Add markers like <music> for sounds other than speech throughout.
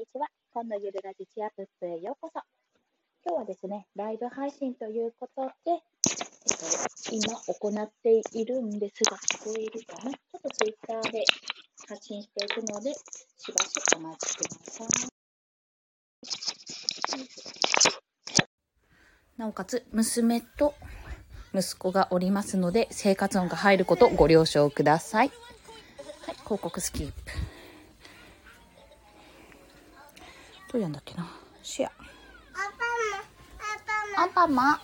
にちは。今度ゆるラジチアプップへようこそ。今日はですね、ライブ配信ということで、えっと、今行っているんですが、聞こえるかな？ちょっとツイッターで発信していくので、しばしお待ちください。なおかつ、娘と息子がおりますので、生活音が入ることご了承ください。はい、広告スキップ。どうやんだっけな？シェア。アンパンマン。アンパンマン。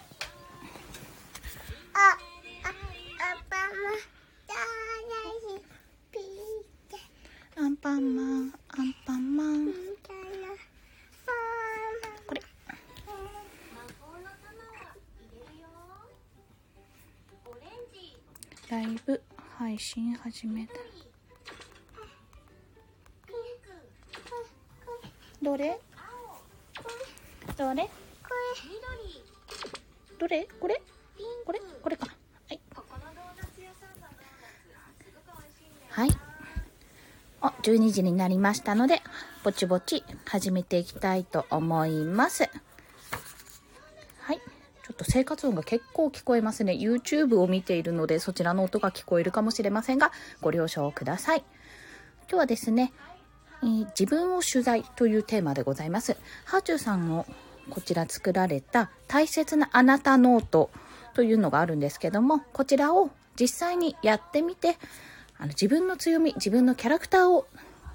アンパンマン、アンパンマン。だら、これ。ライブ配信始めた。どれ？どれ？どれ？これ？これ？これか。はい。はい。あ、12時になりましたので、ぼちぼち始めていきたいと思います。はい。ちょっと生活音が結構聞こえますね。YouTube を見ているので、そちらの音が聞こえるかもしれませんが、ご了承ください。今日はですね、え自分を取材というテーマでございます。はあちゅうさんのこちら作られた大切なあなたノートというのがあるんですけども、こちらを実際にやってみて、あの自分の強み、自分のキャラクターを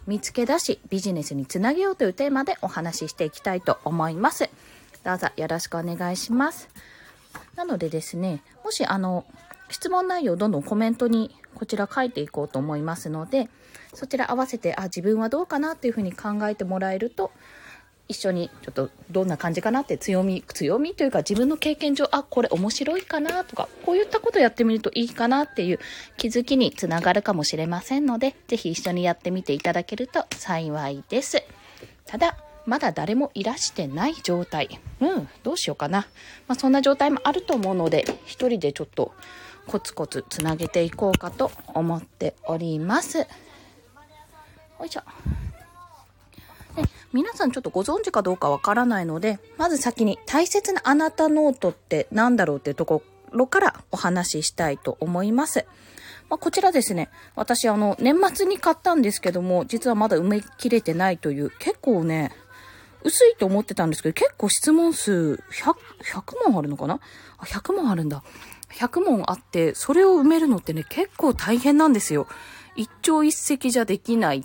見つけ出し、ビジネスにつなげようというテーマでお話ししていきたいと思います。どうぞよろしくお願いします。なのでですね、もしあの、質問内容どんどんコメントにこちら書いていこうと思いますので、そちら合わせて、あ、自分はどうかなっていうふうに考えてもらえると、一緒にちょっとどんな感じかなって強み、強みというか自分の経験上、あ、これ面白いかなとか、こういったことやってみるといいかなっていう気づきにつながるかもしれませんので、ぜひ一緒にやってみていただけると幸いです。ただ、まだ誰もいらしてない状態。うん、どうしようかな。まあ、そんな状態もあると思うので、一人でちょっとコツコツつなげていこうかと思っております。よいしょ。で皆さんちょっとご存知かどうかわからないので、まず先に大切なあなたノートって何だろうっていうところからお話ししたいと思います。まあ、こちらですね、私あの、年末に買ったんですけども、実はまだ埋め切れてないという、結構ね、薄いと思ってたんですけど、結構質問数100、100問あるのかな？あ、100問あるんだ。100問あって、それを埋めるのってね、結構大変なんですよ。一朝一夕じゃできない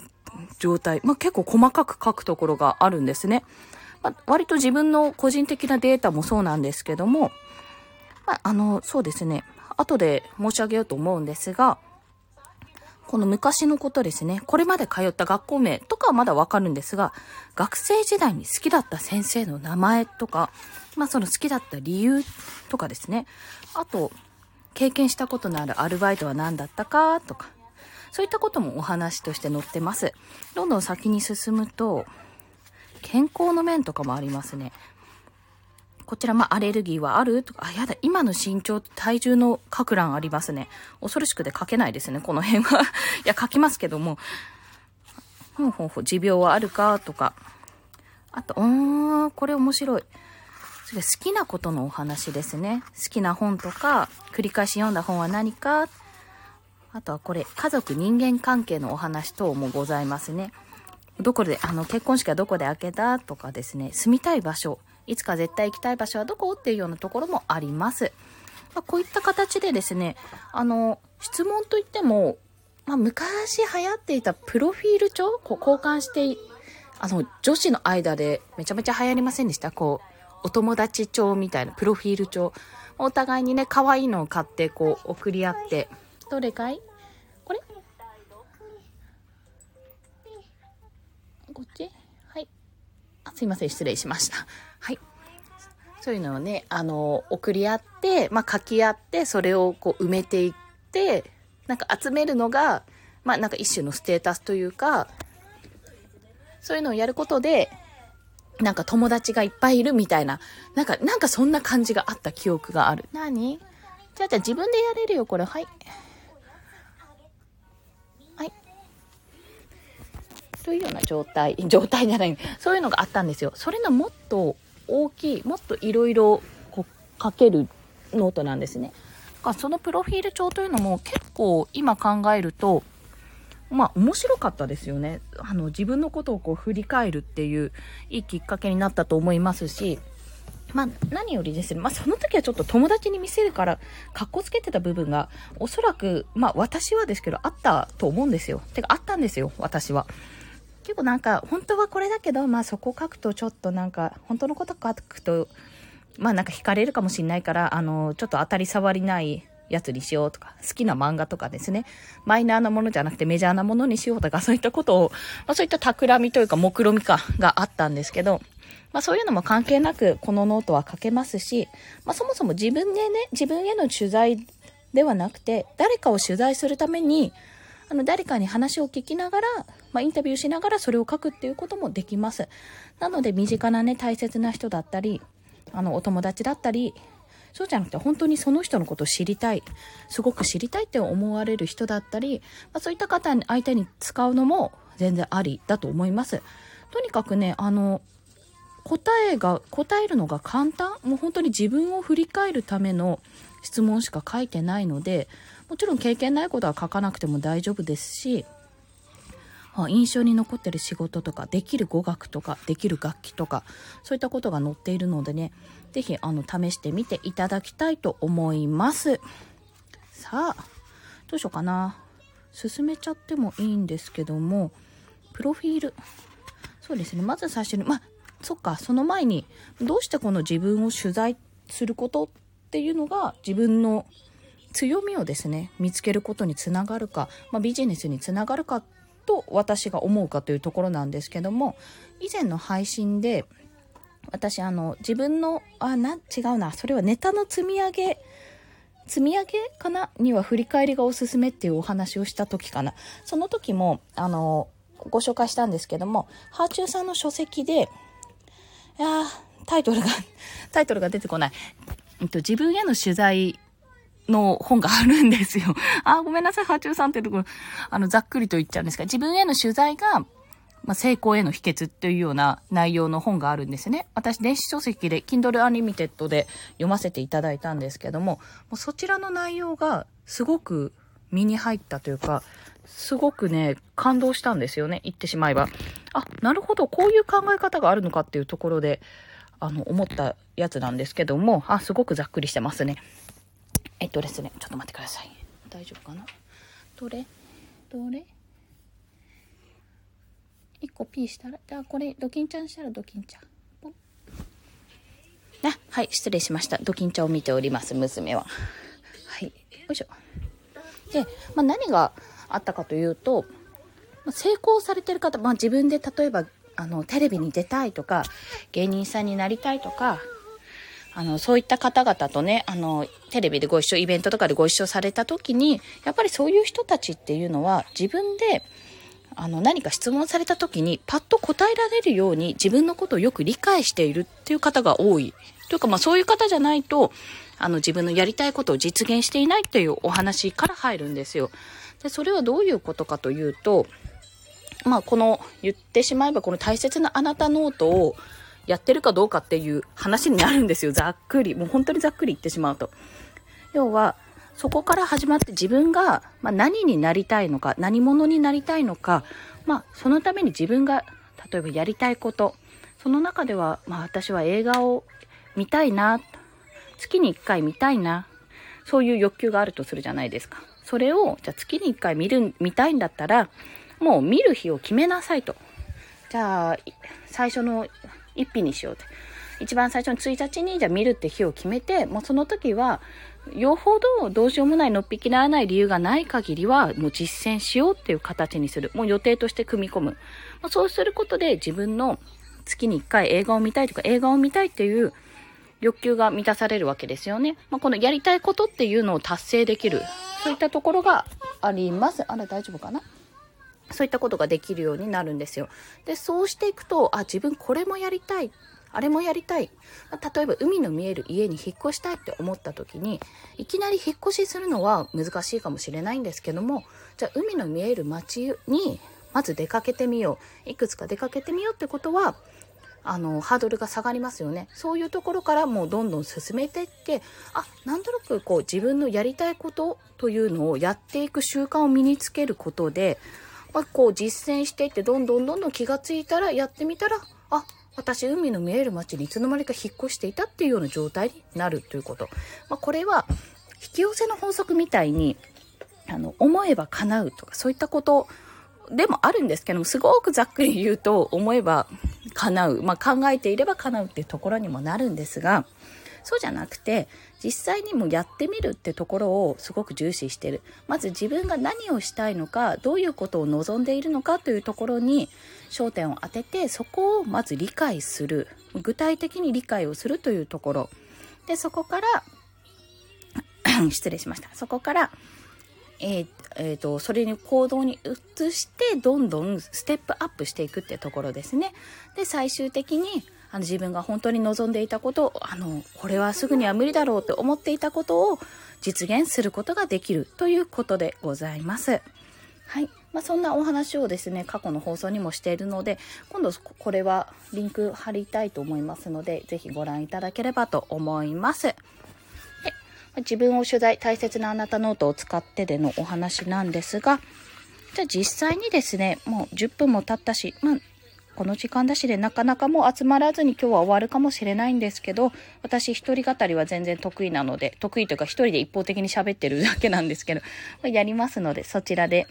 状態。まあ、結構細かく書くところがあるんですね。まあ、割と自分の個人的なデータもそうなんですけども、まあ、あの、そうですね。後で申し上げようと思うんですが、この昔のことですね。これまで通った学校名とかはまだわかるんですが、学生時代に好きだった先生の名前とか、まあその好きだった理由とかですね。あと、経験したことのあるアルバイトは何だったかとか、そういったこともお話として載ってます。どんどん先に進むと、健康の面とかもありますね。こちら、まあ、アレルギーはある？とか、あ、やだ、今の身長、体重の書く欄ありますね。恐ろしくて書けないですね、この辺は。<laughs> いや、書きますけども。ほうほうほう、持病はあるか？とか。あと、うーん、これ面白い。それ好きなことのお話ですね。好きな本とか、繰り返し読んだ本は何か？あとはこれ、家族人間関係のお話等もございますね。どこで、あの、結婚式はどこで開けた？とかですね、住みたい場所、いつか絶対行きたい場所はどこ？っていうようなところもあります。まあ、こういった形でですね、あの、質問といっても、まあ、昔流行っていたプロフィール帳こう交換して、あの、女子の間でめちゃめちゃ流行りませんでした？こう、お友達帳みたいな、プロフィール帳。お互いにね、可愛いのを買って、こう、送り合って。どれかい？これ？こっち？はい。あ、すいません、失礼しました。そういうのをね、あの、送り合って、まあ、書き合って、それをこう埋めていって、なんか集めるのが、まあ、なんか一種のステータスというか、そういうのをやることで、なんか友達がいっぱいいるみたいな、なんか、なんかそんな感じがあった記憶がある。何？じゃあじゃあ自分でやれるよ、これ。はい。はい。というような状態、状態じゃない、そういうのがあったんですよ。それのもっと大きい、もっといろいろ書けるノートなんですね。かそのプロフィール帳というのも結構今考えると、まあ面白かったですよね。あの自分のことをこう振り返るっていういいきっかけになったと思いますし、まあ何よりですね、まあその時はちょっと友達に見せるから格好つけてた部分がおそらく、まあ私はですけどあったと思うんですよ。てかあったんですよ、私は。結構なんか本当はこれだけど、まあそこ書くとちょっとなんか本当のこと書くと、まあなんか引かれるかもしんないから、あの、ちょっと当たり障りないやつにしようとか、好きな漫画とかですね、マイナーなものじゃなくてメジャーなものにしようとか、そういったことを、まあ、そういった企みというか、目論みかがあったんですけど、まあそういうのも関係なく、このノートは書けますし、まあそもそも自分でね、自分への取材ではなくて、誰かを取材するために、あの、誰かに話を聞きながら、まあ、インタビューしながらそれを書くっていうこともできます。なので、身近なね、大切な人だったり、あの、お友達だったり、そうじゃなくて本当にその人のことを知りたい、すごく知りたいって思われる人だったり、まあ、そういった方に相手に使うのも全然ありだと思います。とにかくね、あの、答えが、答えるのが簡単もう本当に自分を振り返るための質問しか書いてないので、もちろん経験ないことは書かなくても大丈夫ですし、印象に残ってる仕事とか、できる語学とか、できる楽器とか、そういったことが載っているのでね、是非あの、試してみていただきたいと思います。さあ、どうしようかな。進めちゃってもいいんですけども、プロフィール。そうですね、まず最初に、まあ、そっか、その前に、どうしてこの自分を取材することっていうのが自分の強みをですね、見つけることにつながるか、まあ、ビジネスにつながるかと私が思うかというところなんですけども以前の配信で私あの自分のあな違うなそれはネタの積み上げ積み上げかなには振り返りがおすすめっていうお話をした時かな。その時もあのご紹介したんですけどもハーチューさんの書籍でいやタイトルがタイトルが出てこない、えっと、自分への取材の本があるんですよ。<laughs> あ、ごめんなさい、波中さんってところ、あの、ざっくりと言っちゃうんですが、自分への取材が、まあ、成功への秘訣っていうような内容の本があるんですね。私、電子書籍で、Kindle Unlimited で読ませていただいたんですけども、もうそちらの内容がすごく身に入ったというか、すごくね、感動したんですよね、言ってしまえば。あ、なるほど、こういう考え方があるのかっていうところで、あの、思ったやつなんですけども、あ、すごくざっくりしてますね。えっとですね、ちょっと待ってください。大丈夫かな？どれ？どれ ?1 個 P したら、じゃあこれ、ドキンちゃんしたらドキンちゃん。ポン。あ、はい、失礼しました。ドキンちゃんを見ております、娘は。はい、よいしょ。で、まあ、何があったかというと、ま、成功されてる方、まあ、自分で例えば、あの、テレビに出たいとか、芸人さんになりたいとか、あの、そういった方々とね、あの、テレビでご一緒、イベントとかでご一緒された時に、やっぱりそういう人たちっていうのは自分で、あの、何か質問された時にパッと答えられるように自分のことをよく理解しているっていう方が多い。というか、まあそういう方じゃないと、あの、自分のやりたいことを実現していないっていうお話から入るんですよ。で、それはどういうことかというと、まあこの、言ってしまえばこの大切なあなたノートを、やってるかどうかっていう話になるんですよ。ざっくり。もう本当にざっくり言ってしまうと。要は、そこから始まって自分が、ま何になりたいのか、何者になりたいのか、まあ、そのために自分が、例えばやりたいこと、その中では、まあ、私は映画を見たいな、月に1回見たいな、そういう欲求があるとするじゃないですか。それを、じゃあ月に1回見る、見たいんだったら、もう見る日を決めなさいと。じゃあ、最初の一日にしようって。一番最初の1日にじゃあ見るって日を決めて、もうその時は、よほどどうしようもないのっぴきならない理由がない限りは、もう実践しようっていう形にする。もう予定として組み込む。まあ、そうすることで自分の月に1回映画を見たいとか映画を見たいっていう欲求が満たされるわけですよね。まあ、このやりたいことっていうのを達成できる。そういったところがあります。あれ大丈夫かな？そういったことができるようになるんですよ。で、そうしていくと、あ、自分これもやりたい。あれもやりたい。例えば海の見える家に引っ越したいって思った時に、いきなり引っ越しするのは難しいかもしれないんですけども、じゃあ海の見える街に、まず出かけてみよう。いくつか出かけてみようってことは、あの、ハードルが下がりますよね。そういうところからもうどんどん進めていって、あ、なんとなくこう自分のやりたいことというのをやっていく習慣を身につけることで、まあ、こう実践していってどんどんどんどん気がついたらやってみたら、あ、私海の見える街にいつの間にか引っ越していたっていうような状態になるということ。まあ、これは引き寄せの法則みたいに、あの、思えば叶うとかそういったことでもあるんですけども、すごくざっくり言うと、思えば叶う。まあ、考えていれば叶うっていうところにもなるんですが、そうじゃなくて、実際にもやってみるってところをすごく重視してる。まず自分が何をしたいのか、どういうことを望んでいるのかというところに焦点を当てて、そこをまず理解する。具体的に理解をするというところ。で、そこから <clears throat> 失礼しました。そこから、えーえーと、それに行動に移してどんどんステップアップしていくってところですね。で最終的にあの自分が本当に望んでいたことあのこれはすぐには無理だろうと思っていたことを実現することができるということでございます。はい。まあ、そんなお話をですね、過去の放送にもしているので、今度これはリンク貼りたいと思いますので、ぜひご覧いただければと思います。自分を取材、大切なあなたノートを使ってでのお話なんですが、じゃあ実際にですね、もう10分も経ったし、まあ、この時間だしでなかなかもう集まらずに今日は終わるかもしれないんですけど、私一人語りは全然得意なので、得意というか一人で一方的に喋ってるだけなんですけど、やりますので、そちらで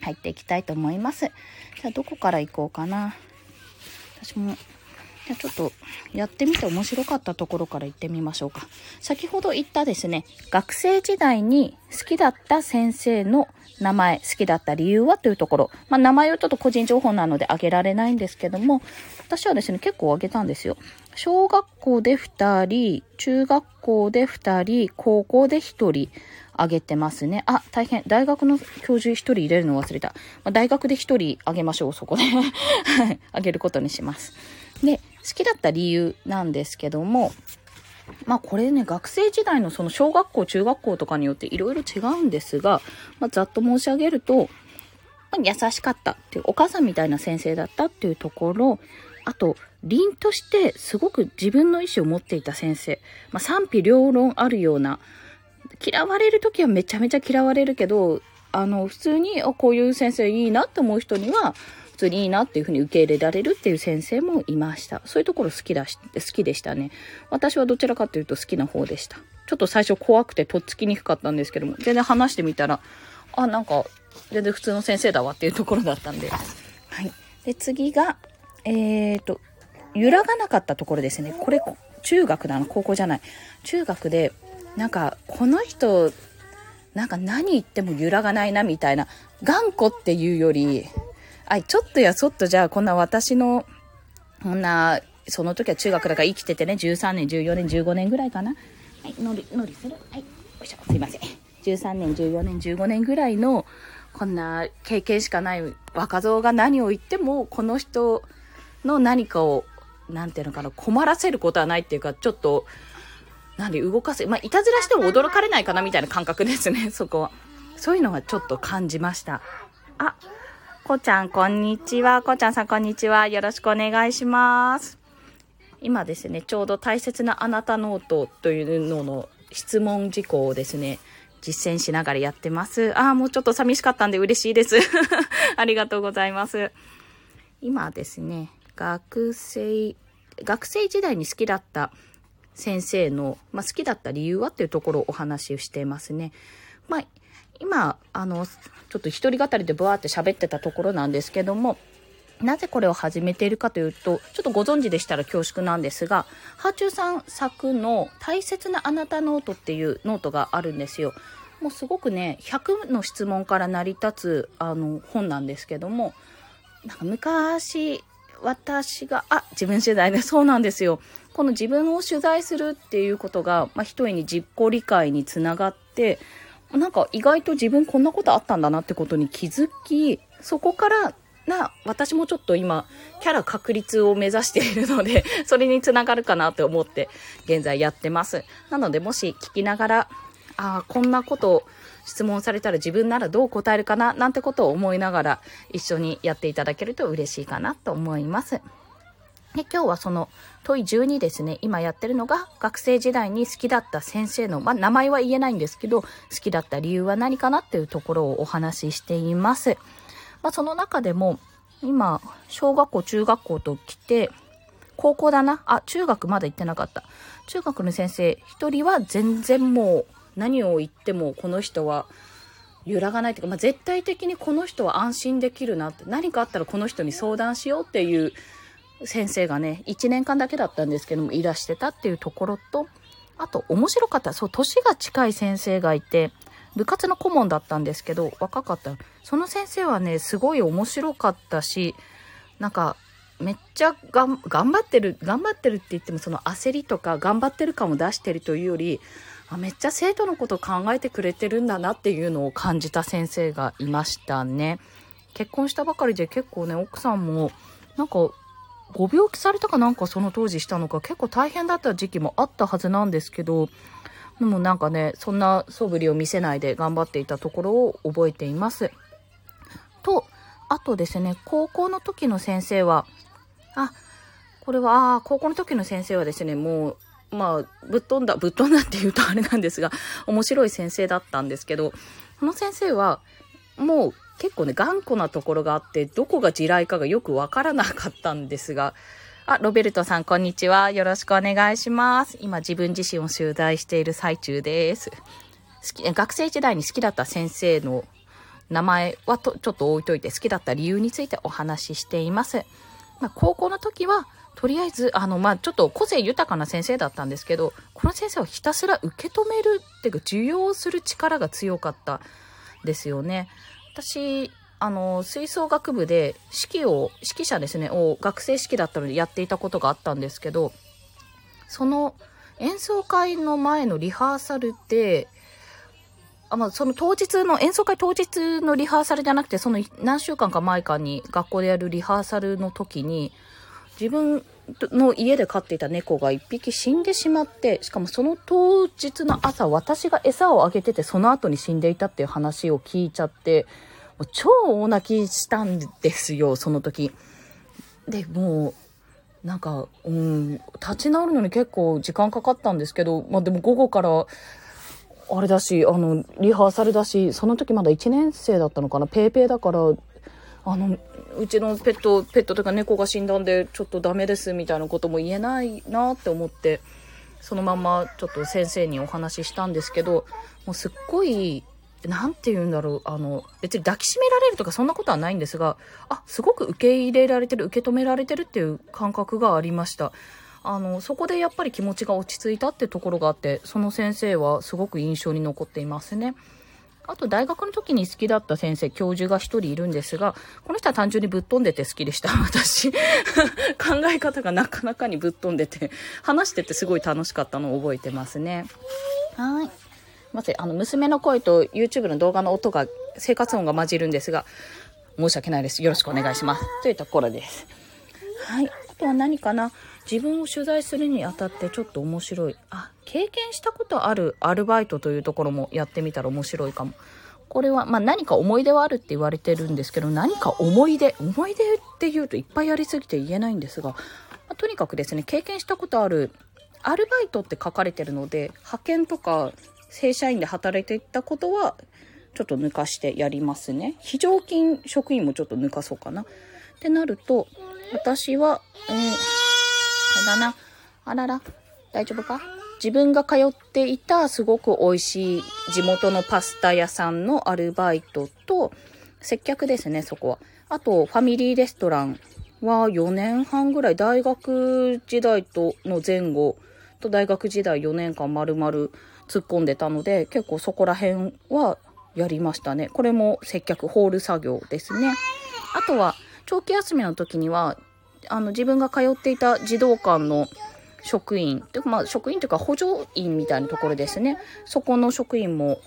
入っていきたいと思います。じゃあどこから行こうかな。私もちょっとやってみて面白かったところから行ってみましょうか。先ほど言ったですね、学生時代に好きだった先生の名前、好きだった理由はというところ。まあ、名前をちょっと個人情報なので挙げられないんですけども、私はですね、結構挙げたんですよ。小学校で2人、中学校で2人、高校で1人挙げてますね。あ、大変。大学の教授1人入れるの忘れた。まあ、大学で1人挙げましょう、そこで。<laughs> はい。挙げることにします。で、好きだった理由なんですけども、まあこれね、学生時代のその小学校、中学校とかによっていろいろ違うんですが、まあ、ざっと申し上げると、優しかったっていう、お母さんみたいな先生だったっていうところ、あと、凛としてすごく自分の意思を持っていた先生、まあ、賛否両論あるような、嫌われる時はめちゃめちゃ嫌われるけど、あの、普通に、こういう先生いいなって思う人には、通にいいなっていうふうに受け入れられるっていう先生もいました。そういうところ好きだし、好きでしたね。私はどちらかというと好きな方でした。ちょっと最初怖くてとっつきにくかったんですけども、全然話してみたら、あ、なんか、全然普通の先生だわっていうところだったんで。はい。で、次が、えーと、揺らがなかったところですね。これ、中学なの？高校じゃない。中学で、なんか、この人、なんか何言っても揺らがないなみたいな、頑固っていうより、はい、ちょっとやそっとじゃあ、こんな私の、こんな、その時は中学だから生きててね、13年、14年、15年ぐらいかな。はい、乗り、乗りする。はい、よいしょ、すいません。13年、14年、15年ぐらいの、こんな経験しかない若造が何を言っても、この人の何かを、なんていうのかな、困らせることはないっていうか、ちょっと、なんで動かせ、まあ、いたずらしても驚かれないかなみたいな感覚ですね、そこは。そういうのはちょっと感じました。あ、こちゃん、こんにちは。こちゃんさん、こんにちは。よろしくお願いします。今ですね、ちょうど大切なあなたノートというのの質問事項をですね、実践しながらやってます。ああ、もうちょっと寂しかったんで嬉しいです。<laughs> ありがとうございます。今ですね、学生、学生時代に好きだった先生の、まあ、好きだった理由はっていうところをお話ししてますね。まあ、今、あの、ちょっと一人語りでブワーって喋ってたところなんですけども、なぜこれを始めているかというと、ちょっとご存知でしたら恐縮なんですが、はあちゅうさん作の大切なあなたノートっていうノートがあるんですよ。もうすごくね、100の質問から成り立つあの本なんですけども、なんか昔、私が、あ、自分取材で、そうなんですよ。この自分を取材するっていうことが、まあ、一重に実行理解につながって、なんか意外と自分こんなことあったんだなってことに気づき、そこからな、私もちょっと今、キャラ確立を目指しているので、<laughs> それにつながるかなって思って、現在やってます。なので、もし聞きながら、ああ、こんなことを質問されたら自分ならどう答えるかななんてことを思いながら一緒にやっていただけると嬉しいかなと思います。で今日はその問い12ですね、今やってるのが学生時代に好きだった先生の、まあ名前は言えないんですけど、好きだった理由は何かなっていうところをお話ししています。まあその中でも、今、小学校、中学校と来て、高校だな？あ、中学まだ行ってなかった。中学の先生、一人は全然もう何を言ってもこの人は揺らがないというか、まあ、絶対的にこの人は安心できるなって、何かあったらこの人に相談しようっていう先生がね、1年間だけだったんですけども、いらしてたっていうところと、あと面白かった、そう、年が近い先生がいて、部活の顧問だったんですけど、若かった。その先生はね、すごい面白かったし、なんか、めっちゃがん頑張ってる、頑張ってるって言っても、その焦りとか頑張ってる感を出してるというより、あめっちゃ生徒のことを考えてくれてるんだなっていうのを感じた先生がいましたね。結婚したばかりで結構ね、奥さんも、なんかご病気されたかなんかその当時したのか結構大変だった時期もあったはずなんですけど、でもなんかね、そんな素振りを見せないで頑張っていたところを覚えています。と、あとですね、高校の時の先生は、あ、これは、あ高校の時の先生はですね、もう、まあ、ぶっ飛んだ、ぶっ飛んだって言うとあれなんですが、面白い先生だったんですけど、この先生は、もう結構ね、頑固なところがあって、どこが地雷かがよくわからなかったんですが、あ、ロベルトさん、こんにちは。よろしくお願いします。今、自分自身を取材している最中です。好き、学生時代に好きだった先生の名前はとちょっと置いといて、好きだった理由についてお話ししています。まあ、高校の時は、とりあえず、あの、まあ、ちょっと個性豊かな先生だったんですけど、この先生はひたすら受け止めるっていうか、受容する力が強かったですよね。私、あの、吹奏楽部で指揮を、指揮者ですね、を学生式だったのでやっていたことがあったんですけど、その演奏会の前のリハーサルで、あまあ、その当日の、演奏会当日のリハーサルじゃなくて、その何週間か前かに学校でやるリハーサルの時に、自分の家で飼っていた猫が一匹死んでしまって、しかもその当日の朝、私が餌をあげてて、その後に死んでいたっていう話を聞いちゃって、もう超大泣きしたんですよ、その時。で、もう、なんか、うん、立ち直るのに結構時間かかったんですけど、まあでも午後から、あれだし、あの、リハーサルだし、その時まだ1年生だったのかな、ペーペーだから、あの、うちのペット、ペットとか猫が死んだんで、ちょっとダメですみたいなことも言えないなって思って、そのままちょっと先生にお話ししたんですけど、もうすっごい、なんて言うんだろう、あの、別に抱きしめられるとかそんなことはないんですが、あ、すごく受け入れられてる、受け止められてるっていう感覚がありました。あの、そこでやっぱり気持ちが落ち着いたってところがあって、その先生はすごく印象に残っていますね。あと大学の時に好きだった先生、教授が一人いるんですが、この人は単純にぶっ飛んでて好きでした。私。<laughs> 考え方がなかなかにぶっ飛んでて、話しててすごい楽しかったのを覚えてますね。はい。まず、あの、娘の声と YouTube の動画の音が、生活音が混じるんですが、申し訳ないです。よろしくお願いします。というところです。はい。あとは何かな？自分を取材するにあたってちょっと面白い。あ、経験したことあるアルバイトというところもやってみたら面白いかも。これは、まあ、何か思い出はあるって言われてるんですけど、何か思い出、思い出って言うといっぱいありすぎて言えないんですが、まあ、とにかくですね、経験したことあるアルバイトって書かれてるので、派遣とか正社員で働いていったことは、ちょっと抜かしてやりますね。非常勤職員もちょっと抜かそうかな。ってなると、私は、えーだな。あらら、大丈夫か？自分が通っていたすごく美味しい地元のパスタ屋さんのアルバイトと、接客ですね、そこは。あと、ファミリーレストランは4年半ぐらい、大学時代との前後と大学時代4年間丸々突っ込んでたので、結構そこら辺はやりましたね。これも接客、ホール作業ですね。あとは、長期休みの時にはあの、自分が通っていた児童館の職員、というかまあ職員というか補助員みたいなところですね。そこの職員も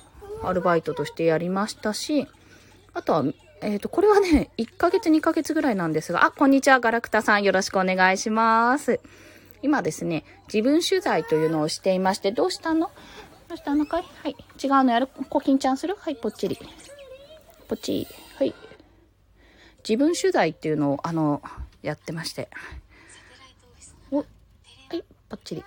アルバイトとしてやりましたし、あとは、えっ、ー、と、これはね、1ヶ月2ヶ月ぐらいなんですが、あ、こんにちは、ガラクタさんよろしくお願いします。今ですね、自分取材というのをしていまして、どうしたの？どうしたのかい？はい。違うのやる？コキンちゃんする？はい、ぽっちり。ぽっちりはい。自分取材っていうのを、あの、やってまして。お、はい、ぽっちり。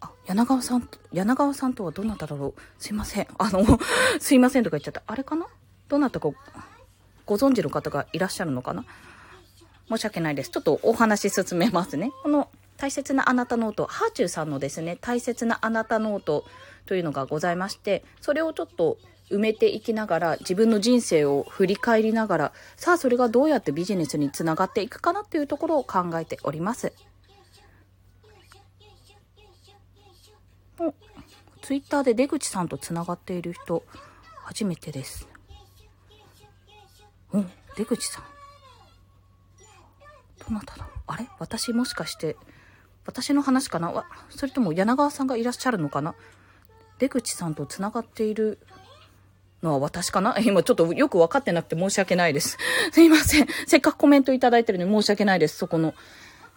あ、柳川さんと、柳川さんとはどなただろうすいません。あの、<laughs> すいませんとか言っちゃった。あれかな？どなたかご存知の方がいらっしゃるのかな？申し訳ないです。ちょっとお話進めますね。この大切なあなたノート、はあちゅうさんのですね、大切なあなたノートというのがございまして、それをちょっと埋めていきながら、自分の人生を振り返りながら、さあそれがどうやってビジネスにつながっていくかなっていうところを考えております。お、ツイッターで出口さんとつながっている人、初めてです。うん、出口さん。どなただ？あれ？私もしかして、私の話かな？それとも柳川さんがいらっしゃるのかな？出口さんと繋がっているのは私かな？<laughs> 今ちょっとよく分かってなくて申し訳ないです。<laughs> すいません。せっかくコメントいただいてるのに申し訳ないです。そこの。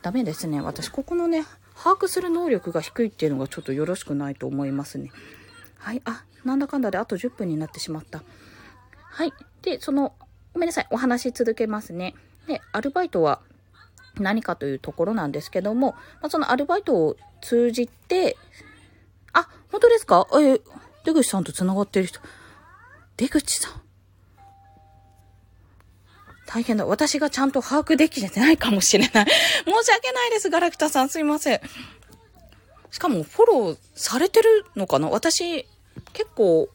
ダメですね。私、ここのね、把握する能力が低いっていうのがちょっとよろしくないと思いますね。はい。あ、なんだかんだであと10分になってしまった。はい。で、その、ごめんなさい。お話し続けますね。で、アルバイトは何かというところなんですけども、まあ、そのアルバイトを通じて、あ、本当ですか？え、出口さんと繋がってる人。出口さん。大変だ。私がちゃんと把握できてないかもしれない。<laughs> 申し訳ないです、ガラクタさん。すいません。しかも、フォローされてるのかな？私、結構、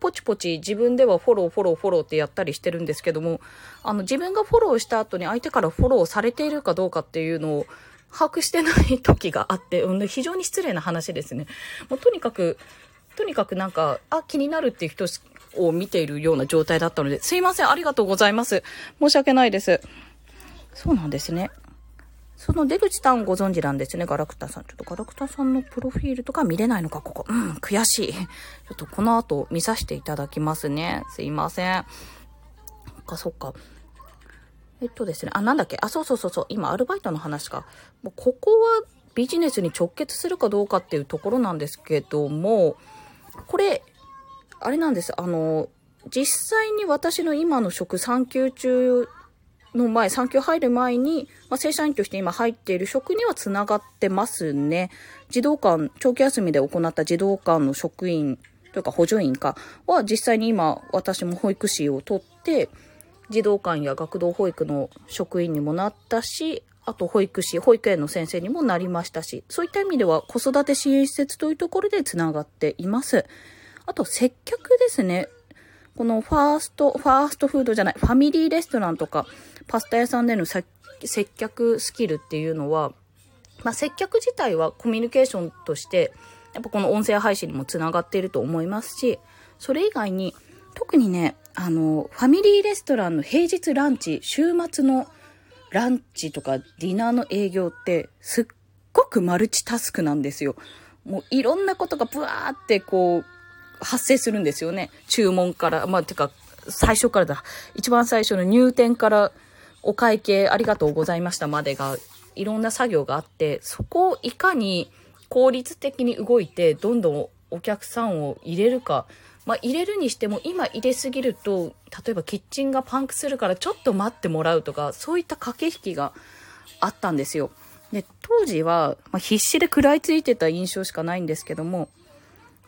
ポチポチ自分ではフォロー、フォロー、フォローってやったりしてるんですけども、あの、自分がフォローした後に相手からフォローされているかどうかっていうのを把握してない時があって、うん、非常に失礼な話ですね。もうとにかく、とにかくなんか、あ、気になるっていう人を見ているような状態だったので、すいません、ありがとうございます。申し訳ないです。そうなんですね。その出口さんご存知なんですね、ガラクタさん。ちょっとガラクタさんのプロフィールとか見れないのか、ここ。うん、悔しい。ちょっとこの後見させていただきますね。すいません。そっか、そっか。えっとですね、あ、なんだっけ。あ、そうそうそうそう。今、アルバイトの話か。もうここはビジネスに直結するかどうかっていうところなんですけども、これ、あれなんです。あの、実際に私の今の職産休中の前、産休入る前に、まあ、正社員として今入っている職にはつながってますね。児童館、長期休みで行った児童館の職員というか補助員かは実際に今私も保育士を取って、児童館や学童保育の職員にもなったし、あと保育士、保育園の先生にもなりましたし、そういった意味では子育て支援施設というところでつながっています。あと接客ですね。このファースト、ファーストフードじゃない、ファミリーレストランとか、パスタ屋さんでの接客スキルっていうのは、まあ、接客自体はコミュニケーションとして、やっぱこの音声配信にもつながっていると思いますし、それ以外に、特にね、あの、ファミリーレストランの平日ランチ、週末のランチとかディナーの営業って、すっごくマルチタスクなんですよ。もういろんなことがブワーってこう、発生するんですよね。注文から、まあ、てか、最初からだ。一番最初の入店からお会計ありがとうございましたまでが、いろんな作業があって、そこをいかに効率的に動いて、どんどんお客さんを入れるか。まあ、入れるにしても、今入れすぎると、例えばキッチンがパンクするからちょっと待ってもらうとか、そういった駆け引きがあったんですよ。で、当時は、まあ、必死で食らいついてた印象しかないんですけども、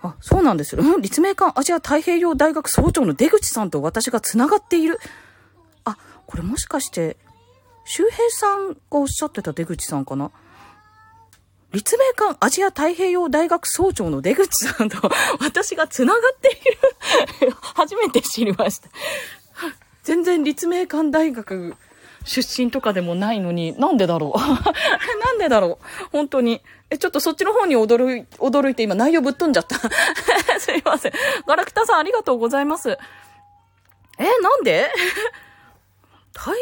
あ、そうなんですよ。うん、立命館アジア太平洋大学総長の出口さんと私が繋がっている。あ、これもしかして、周平さんがおっしゃってた出口さんかな？立命館アジア太平洋大学総長の出口さんと <laughs> 私が繋がっている。初めて知りました。<laughs> 全然立命館大学出身とかでもないのに、なんでだろう？<laughs> なんでだろう？本当に。え、ちょっとそっちの方に驚い、驚いて今内容ぶっ飛んじゃった。<laughs> すいません。ガラクタさんありがとうございます。え、なんで？太平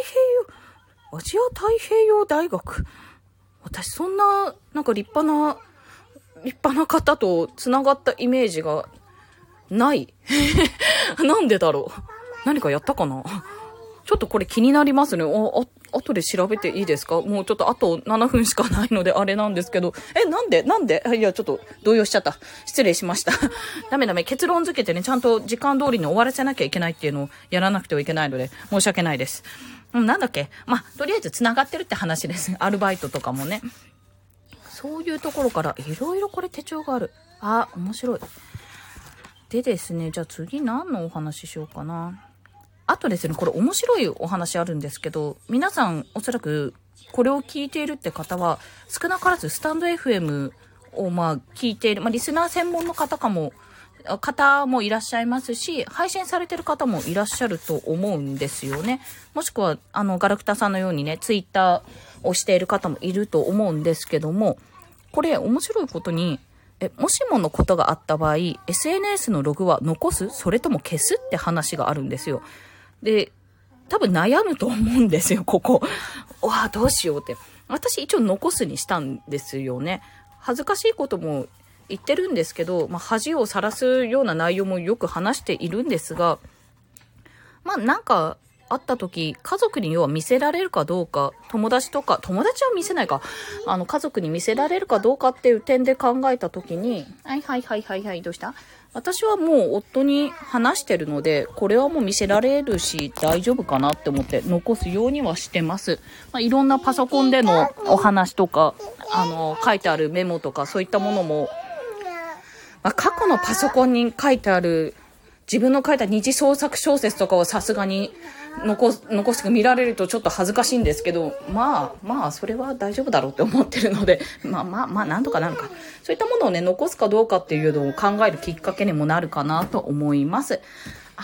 洋、アジア太平洋大学。私そんな、なんか立派な、立派な方と繋がったイメージがない。<laughs> なんでだろう？何かやったかな？ちょっとこれ気になりますね。お、あ、後で調べていいですか？もうちょっとあと7分しかないのであれなんですけど。え、なんで？なんで？いや、ちょっと動揺しちゃった。失礼しました。<laughs> ダメダメ。結論付けてね、ちゃんと時間通りに終わらせなきゃいけないっていうのをやらなくてはいけないので、申し訳ないです。うん、なんだっけ？まあ、とりあえず繋がってるって話です。アルバイトとかもね。そういうところから、いろいろこれ手帳がある。あ、面白い。でですね、じゃあ次何のお話ししようかな。あとですね、これ面白いお話あるんですけど、皆さんおそらくこれを聞いているって方は、少なからずスタンド FM をまあ聞いている、まあリスナー専門の方かも、方もいらっしゃいますし、配信されてる方もいらっしゃると思うんですよね。もしくは、あの、ガラクタさんのようにね、ツイッターをしている方もいると思うんですけども、これ面白いことに、え、もしものことがあった場合、SNS のログは残す？それとも消す？って話があるんですよ。で、多分悩むと思うんですよ、ここ。わあ、どうしようって。私一応残すにしたんですよね。恥ずかしいことも言ってるんですけど、まあ、恥をさらすような内容もよく話しているんですが、まあ、なんか、会った時、家族に要は見せられるかどうか、友達とか、友達は見せないか、あの、家族に見せられるかどうかっていう点で考えた時に、はいはいはいはいはい、どうした？私はもう夫に話してるので、これはもう見せられるし大丈夫かなって思って残すようにはしてます。まあ、いろんなパソコンでのお話とか、あの、書いてあるメモとかそういったものも、まあ、過去のパソコンに書いてある自分の書いた二次創作小説とかはさすがに残す、残して見られるとちょっと恥ずかしいんですけど、まあ、まあ、それは大丈夫だろうって思ってるので、<laughs> まあまあまあ、なんとかなるか。そういったものをね、残すかどうかっていうのを考えるきっかけにもなるかなと思います。あ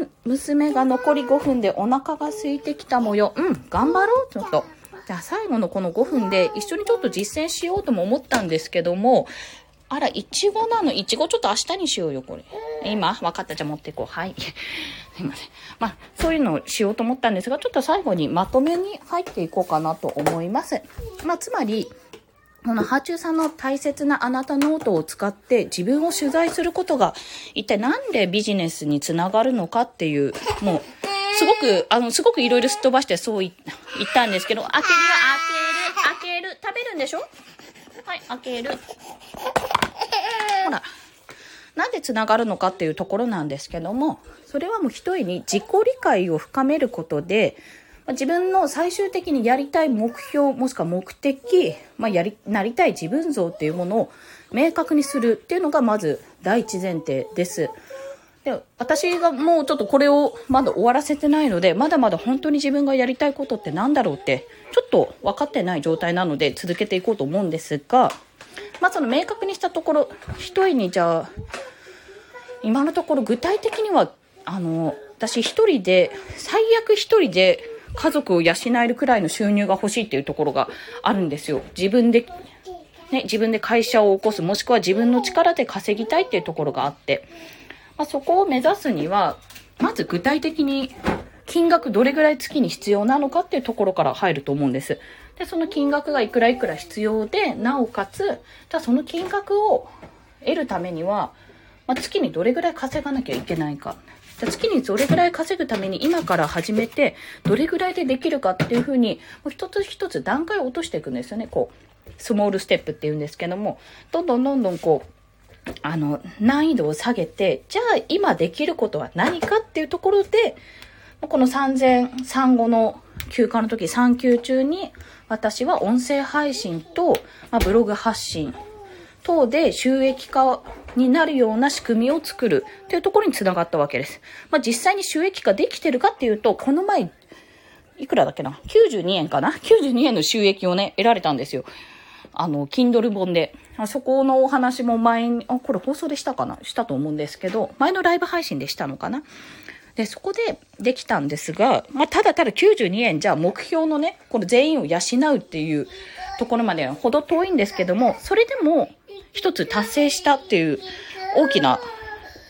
ら、娘が残り5分でお腹が空いてきた模様。うん、頑張ろう、ちょっと。じゃあ最後のこの5分で一緒にちょっと実践しようとも思ったんですけども、あら、いちごなの？いちごちょっと明日にしようよ、これ。今？分かった。じゃあ持っていこう。はい。<laughs> すいません。まあ、そういうのをしようと思ったんですが、ちょっと最後にまとめに入っていこうかなと思います。まあ、つまり、このはあちゅうさんの大切なあなたノートを使って自分を取材することが一体なんでビジネスにつながるのかっていう、もう、すごく、あの、すごくいろいろすっ飛ばしてそう言ったんですけど、開けるよ、開ける、開ける、食べるんでしょ？はい、開ける。ほら。なんでつながるのかっていうところなんですけども、それはもうひとえに自己理解を深めることで、自分の最終的にやりたい目標、もしくは目的、まあ、やり、なりたい自分像っていうものを明確にするっていうのがまず第一前提です。で、私がもうちょっとこれをまだ終わらせてないので、まだまだ本当に自分がやりたいことって何だろうって、ちょっと分かってない状態なので続けていこうと思うんですが、まあその明確にしたところ、一重にじゃあ、今のところ具体的には、あの、私一人で、最悪一人で家族を養えるくらいの収入が欲しいっていうところがあるんですよ。自分で、ね、自分で会社を起こす、もしくは自分の力で稼ぎたいっていうところがあって、まあ、そこを目指すには、まず具体的に金額どれぐらい月に必要なのかっていうところから入ると思うんです。で、その金額がいくらいくら必要で、なおかつ、じゃあその金額を得るためには、まあ、月にどれぐらい稼がなきゃいけないか。じゃ月にどれぐらい稼ぐために今から始めて、どれぐらいでできるかっていうふうに、もう一つ一つ段階を落としていくんですよね。こう、スモールステップっていうんですけども、どんどんどんどんこう、あの、難易度を下げて、じゃあ今できることは何かっていうところで、この3000、産後の休暇の時、産休中に、私は音声配信と、まあ、ブログ発信等で収益化になるような仕組みを作るというところにつながったわけです。まあ、実際に収益化できてるかっていうと、この前、いくらだっけな ?92 円かな ?92 円の収益をね、得られたんですよ。あの、Kindle 本で。そこのお話も前に、あ、これ放送でしたかな？したと思うんですけど、前のライブ配信でしたのかな？で、そこでできたんですが、まあ、ただただ92円じゃあ目標のね、この全員を養うっていうところまでほど遠いんですけども、それでも一つ達成したっていう大きな、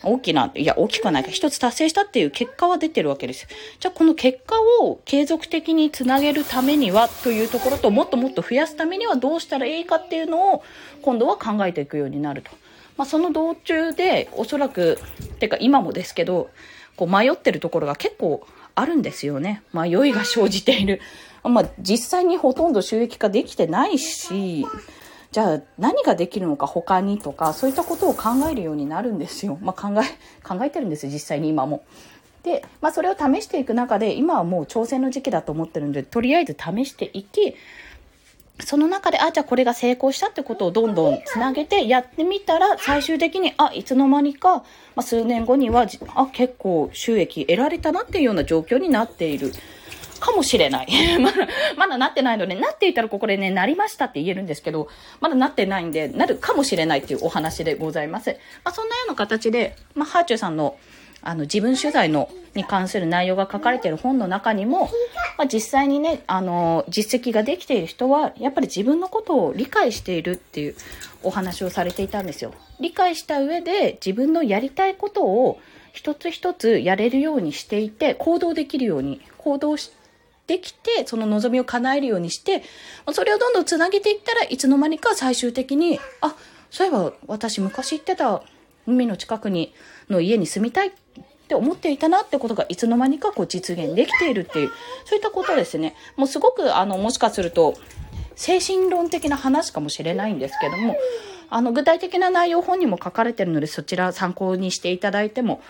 大きな、いや、大きくはないか、一つ達成したっていう結果は出てるわけです。じゃあ、この結果を継続的につなげるためにはというところと、もっともっと増やすためにはどうしたらいいかっていうのを、今度は考えていくようになると。まあ、その道中で、おそらく、てか今もですけど、こう迷ってるところが結構あるんですよね。迷いが生じている。まあ、実際にほとんど収益化できてないし、じゃあ何ができるのか他にとか、そういったことを考えるようになるんですよ。まあ、考え、考えてるんです実際に今も。で、まあ、それを試していく中で、今はもう挑戦の時期だと思ってるんで、とりあえず試していき、その中で、あ、じゃあこれが成功したってことをどんどんつなげてやってみたら、最終的に、あ、いつの間にか、まあ、数年後には、あ、結構収益得られたなっていうような状況になっている。かもしれない。<laughs> まだ、まだなってないので、なっていたらここでね、なりましたって言えるんですけど、まだなってないんで、なるかもしれないっていうお話でございます。まあ、そんなような形で、まあ、ハーチューさんの、あの、自分取材の、に関する内容が書かれている本の中にも、まあ、実際にね、あの、実績ができている人は、やっぱり自分のことを理解しているっていうお話をされていたんですよ。理解した上で、自分のやりたいことを一つ一つやれるようにしていて、行動できるように、行動してきて、その望みを叶えるようにして、それをどんどんつなげていったらいつの間にか最終的に、あ、そういえば私昔行ってた海の近くにの家に住みたいって思っていたなってことがいつの間にかこう実現できているっていう、そういったことですね。もうすごくあの、もしかすると、精神論的な話かもしれないんですけども、あの、具体的な内容本にも書かれてるので、そちら参考にしていただいても、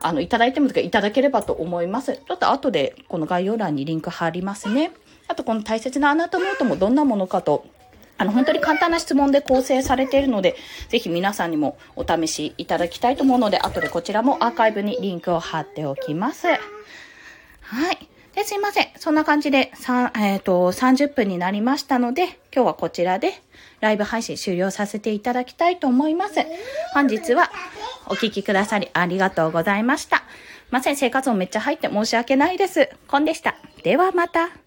あの、いただいてもいただければと思います。ちょっと後でこの概要欄にリンク貼りますね。あとこの大切なあなたノートもどんなものかとあの、本当に簡単な質問で構成されているので、ぜひ皆さんにもお試しいただきたいと思うので、後でこちらもアーカイブにリンクを貼っておきます。はい。で、すいません。そんな感じで、さえっ、ー、と、30分になりましたので、今日はこちらでライブ配信終了させていただきたいと思います。本日はお聴きくださりありがとうございました。ません、生活音めっちゃ入って申し訳ないです。コンでした。ではまた。